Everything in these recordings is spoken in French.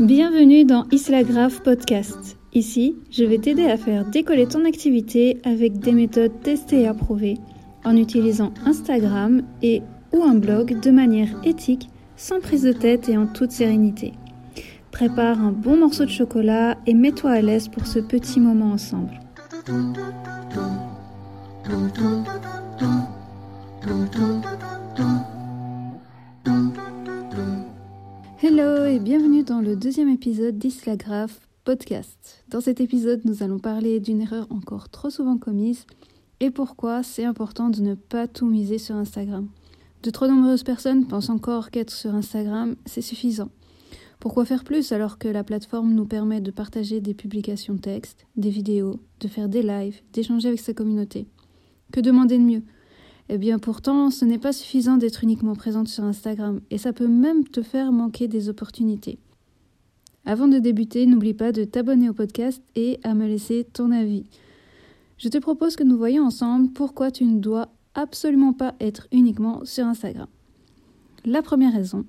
Bienvenue dans Islagraph Podcast. Ici, je vais t'aider à faire décoller ton activité avec des méthodes testées et approuvées en utilisant Instagram et ou un blog de manière éthique, sans prise de tête et en toute sérénité. Prépare un bon morceau de chocolat et mets-toi à l'aise pour ce petit moment ensemble. Hello et bienvenue dans le deuxième épisode d'Islagraph Podcast. Dans cet épisode, nous allons parler d'une erreur encore trop souvent commise et pourquoi c'est important de ne pas tout miser sur Instagram. De trop nombreuses personnes pensent encore qu'être sur Instagram, c'est suffisant. Pourquoi faire plus alors que la plateforme nous permet de partager des publications textes, des vidéos, de faire des lives, d'échanger avec sa communauté? Que demander de mieux? Eh bien pourtant, ce n'est pas suffisant d'être uniquement présente sur Instagram et ça peut même te faire manquer des opportunités. Avant de débuter, n'oublie pas de t'abonner au podcast et à me laisser ton avis. Je te propose que nous voyions ensemble pourquoi tu ne dois absolument pas être uniquement sur Instagram. La première raison,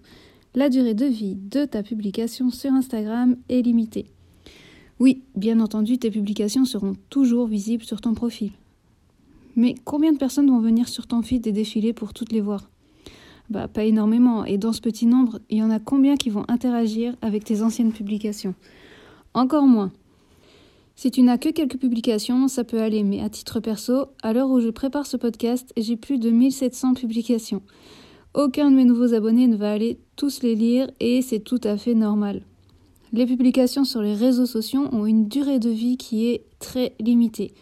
la durée de vie de ta publication sur Instagram est limitée. Oui, bien entendu, tes publications seront toujours visibles sur ton profil. Mais combien de personnes vont venir sur ton feed et défiler pour toutes les voir? Bah, pas énormément. Et dans ce petit nombre, il y en a combien qui vont interagir avec tes anciennes publications? Encore moins. Si tu n'as que quelques publications, ça peut aller, mais à titre perso, à l'heure où je prépare ce podcast, j'ai plus de 1700 publications. Aucun de mes nouveaux abonnés ne va aller tous les lire et c'est tout à fait normal. Les publications sur les réseaux sociaux ont une durée de vie qui est très limitée.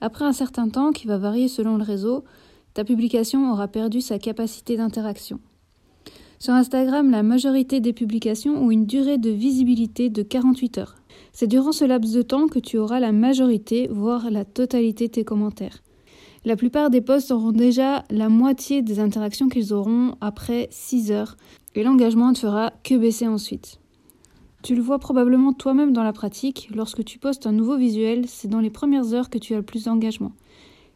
Après un certain temps, qui va varier selon le réseau, ta publication aura perdu sa capacité d'interaction. Sur Instagram, la majorité des publications ont une durée de visibilité de 48 heures. C'est durant ce laps de temps que tu auras la majorité, voire la totalité de tes commentaires. La plupart des posts auront déjà la moitié des interactions qu'ils auront après 6 heures, et l'engagement ne fera que baisser ensuite. Tu le vois probablement toi-même dans la pratique, lorsque tu postes un nouveau visuel, c'est dans les premières heures que tu as le plus d'engagement.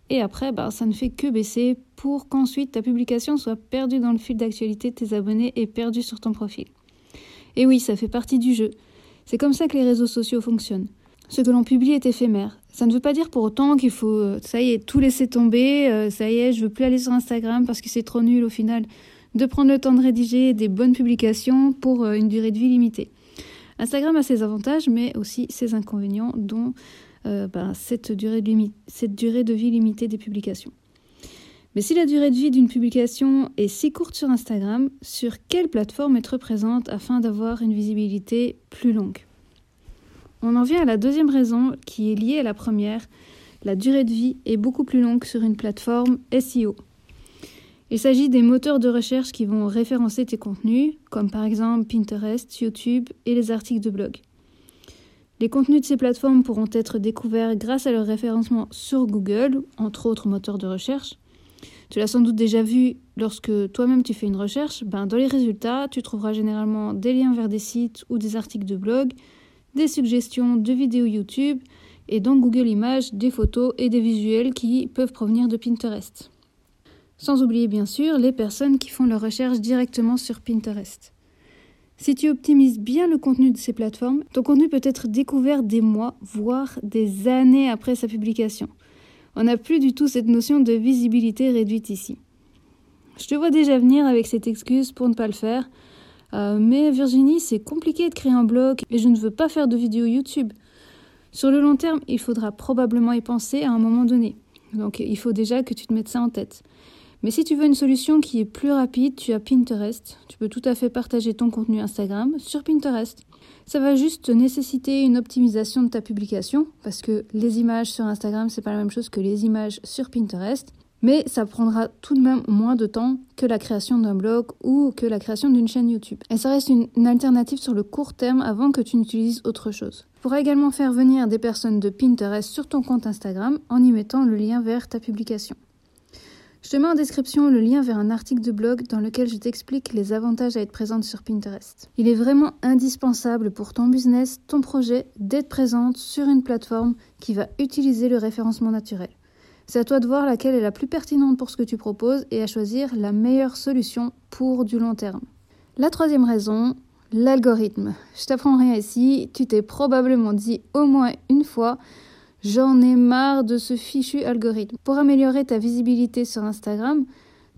Et après, bah, ça ne fait que baisser pour qu'ensuite ta publication soit perdue dans le fil d'actualité de tes abonnés et perdue sur ton profil. Et oui, ça fait partie du jeu. C'est comme ça que les réseaux sociaux fonctionnent. Ce que l'on publie est éphémère. Ça ne veut pas dire pour autant qu'il faut, euh, ça y est, tout laisser tomber, euh, ça y est, je veux plus aller sur Instagram parce que c'est trop nul au final de prendre le temps de rédiger des bonnes publications pour euh, une durée de vie limitée. Instagram a ses avantages, mais aussi ses inconvénients, dont ben, cette, durée de cette durée de vie limitée des publications. Mais si la durée de vie d'une publication est si courte sur Instagram, sur quelle plateforme être présente afin d'avoir une visibilité plus longue? On en vient à la deuxième raison qui est liée à la première. La durée de vie est beaucoup plus longue sur une plateforme SEO. Il s'agit des moteurs de recherche qui vont référencer tes contenus, comme par exemple Pinterest, YouTube et les articles de blog. Les contenus de ces plateformes pourront être découverts grâce à leur référencement sur Google, entre autres moteurs de recherche, tu l'as sans doute déjà vu lorsque toi-même tu fais une recherche, ben dans les résultats, tu trouveras généralement des liens vers des sites ou des articles de blog, des suggestions de vidéos YouTube et dans Google Images des photos et des visuels qui peuvent provenir de Pinterest. Sans oublier bien sûr les personnes qui font leurs recherches directement sur Pinterest. Si tu optimises bien le contenu de ces plateformes, ton contenu peut être découvert des mois, voire des années après sa publication. On n'a plus du tout cette notion de visibilité réduite ici. Je te vois déjà venir avec cette excuse pour ne pas le faire. Euh, mais Virginie, c'est compliqué de créer un blog et je ne veux pas faire de vidéo YouTube. Sur le long terme, il faudra probablement y penser à un moment donné. Donc il faut déjà que tu te mettes ça en tête. Mais si tu veux une solution qui est plus rapide, tu as Pinterest. Tu peux tout à fait partager ton contenu Instagram sur Pinterest. Ça va juste nécessiter une optimisation de ta publication parce que les images sur Instagram, c'est pas la même chose que les images sur Pinterest. Mais ça prendra tout de même moins de temps que la création d'un blog ou que la création d'une chaîne YouTube. Et ça reste une, une alternative sur le court terme avant que tu n'utilises autre chose. Tu pourras également faire venir des personnes de Pinterest sur ton compte Instagram en y mettant le lien vers ta publication. Je te mets en description le lien vers un article de blog dans lequel je t'explique les avantages à être présente sur Pinterest. Il est vraiment indispensable pour ton business, ton projet, d'être présente sur une plateforme qui va utiliser le référencement naturel. C'est à toi de voir laquelle est la plus pertinente pour ce que tu proposes et à choisir la meilleure solution pour du long terme. La troisième raison, l'algorithme. Je t'apprends rien ici, tu t'es probablement dit au moins une fois J'en ai marre de ce fichu algorithme. Pour améliorer ta visibilité sur Instagram,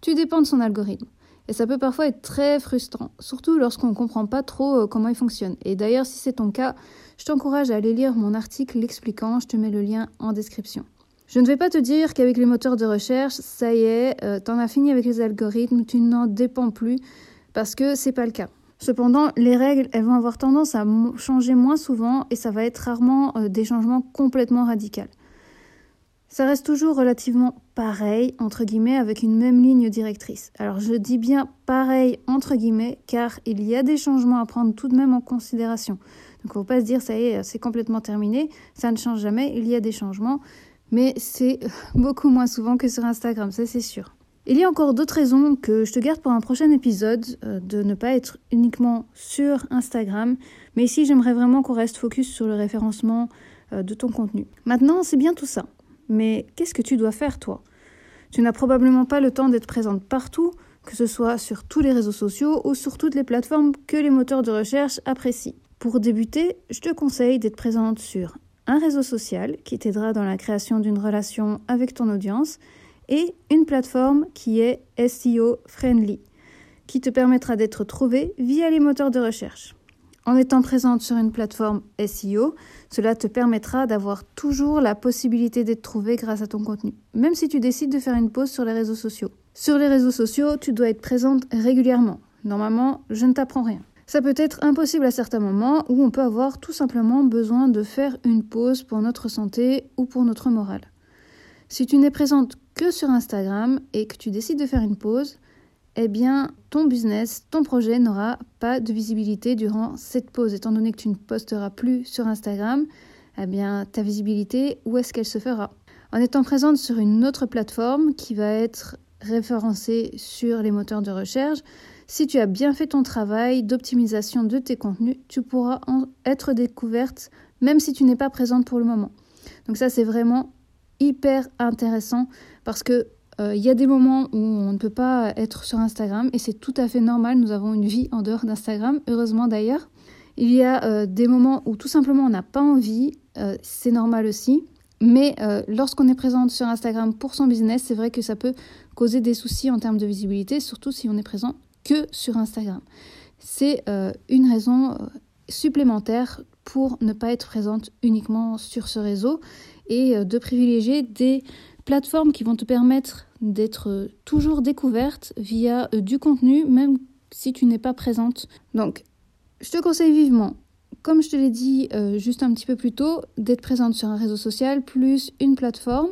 tu dépends de son algorithme. Et ça peut parfois être très frustrant, surtout lorsqu'on ne comprend pas trop euh, comment il fonctionne. Et d'ailleurs, si c'est ton cas, je t'encourage à aller lire mon article l'expliquant, je te mets le lien en description. Je ne vais pas te dire qu'avec les moteurs de recherche, ça y est, euh, t'en as fini avec les algorithmes, tu n'en dépends plus, parce que c'est pas le cas. Cependant, les règles, elles vont avoir tendance à changer moins souvent et ça va être rarement euh, des changements complètement radicaux. Ça reste toujours relativement pareil, entre guillemets, avec une même ligne directrice. Alors je dis bien pareil, entre guillemets, car il y a des changements à prendre tout de même en considération. Donc il ne faut pas se dire, ça y est, c'est complètement terminé, ça ne change jamais, il y a des changements, mais c'est beaucoup moins souvent que sur Instagram, ça c'est sûr. Il y a encore d'autres raisons que je te garde pour un prochain épisode euh, de ne pas être uniquement sur Instagram, mais ici j'aimerais vraiment qu'on reste focus sur le référencement euh, de ton contenu. Maintenant, c'est bien tout ça, mais qu'est-ce que tu dois faire toi? Tu n'as probablement pas le temps d'être présente partout, que ce soit sur tous les réseaux sociaux ou sur toutes les plateformes que les moteurs de recherche apprécient. Pour débuter, je te conseille d'être présente sur un réseau social qui t'aidera dans la création d'une relation avec ton audience et une plateforme qui est SEO friendly, qui te permettra d'être trouvé via les moteurs de recherche. En étant présente sur une plateforme SEO, cela te permettra d'avoir toujours la possibilité d'être trouvé grâce à ton contenu, même si tu décides de faire une pause sur les réseaux sociaux. Sur les réseaux sociaux, tu dois être présente régulièrement. Normalement, je ne t'apprends rien. Ça peut être impossible à certains moments où on peut avoir tout simplement besoin de faire une pause pour notre santé ou pour notre morale. Si tu n'es présente que sur Instagram et que tu décides de faire une pause, eh bien, ton business, ton projet n'aura pas de visibilité durant cette pause. Étant donné que tu ne posteras plus sur Instagram, eh bien, ta visibilité, où est-ce qu'elle se fera? En étant présente sur une autre plateforme qui va être référencée sur les moteurs de recherche, si tu as bien fait ton travail d'optimisation de tes contenus, tu pourras être découverte même si tu n'es pas présente pour le moment. Donc ça, c'est vraiment hyper intéressant parce que euh, il y a des moments où on ne peut pas être sur Instagram et c'est tout à fait normal. Nous avons une vie en dehors d'Instagram, heureusement d'ailleurs. Il y a euh, des moments où tout simplement on n'a pas envie, euh, c'est normal aussi. Mais lorsqu'on est présente sur Instagram pour son business, c'est vrai que ça peut causer des soucis en termes de visibilité, surtout si on est présent que sur Instagram. C'est une raison supplémentaire pour ne pas être présente uniquement sur ce réseau et de privilégier des plateformes qui vont te permettre d'être euh, toujours découverte via euh, du contenu, même si tu n'es pas présente. Donc, je te conseille vivement, comme je te l'ai dit euh, juste un petit peu plus tôt, d'être présente sur un réseau social plus une plateforme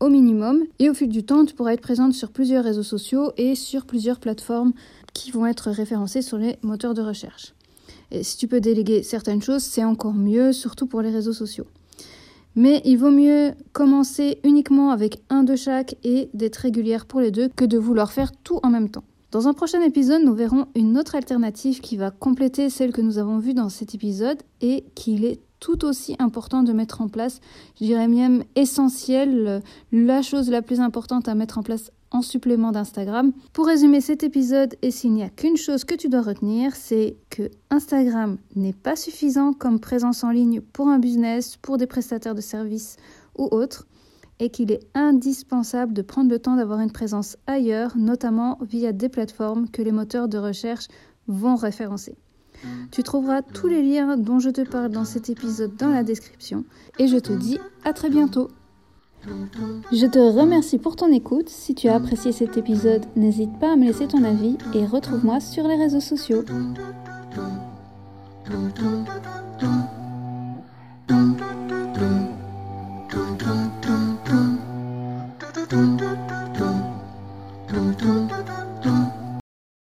au minimum. Et au fil du temps, tu pourras être présente sur plusieurs réseaux sociaux et sur plusieurs plateformes qui vont être référencées sur les moteurs de recherche. Et si tu peux déléguer certaines choses, c'est encore mieux, surtout pour les réseaux sociaux. Mais il vaut mieux commencer uniquement avec un de chaque et d'être régulière pour les deux que de vouloir faire tout en même temps. Dans un prochain épisode, nous verrons une autre alternative qui va compléter celle que nous avons vue dans cet épisode et qu'il est tout aussi important de mettre en place, je dirais même essentiel, la chose la plus importante à mettre en place en supplément d'Instagram. Pour résumer cet épisode, et s'il n'y a qu'une chose que tu dois retenir, c'est que Instagram n'est pas suffisant comme présence en ligne pour un business, pour des prestataires de services ou autres, et qu'il est indispensable de prendre le temps d'avoir une présence ailleurs, notamment via des plateformes que les moteurs de recherche vont référencer. Tu trouveras tous les liens dont je te parle dans cet épisode dans la description et je te dis à très bientôt. Je te remercie pour ton écoute. Si tu as apprécié cet épisode, n'hésite pas à me laisser ton avis et retrouve-moi sur les réseaux sociaux.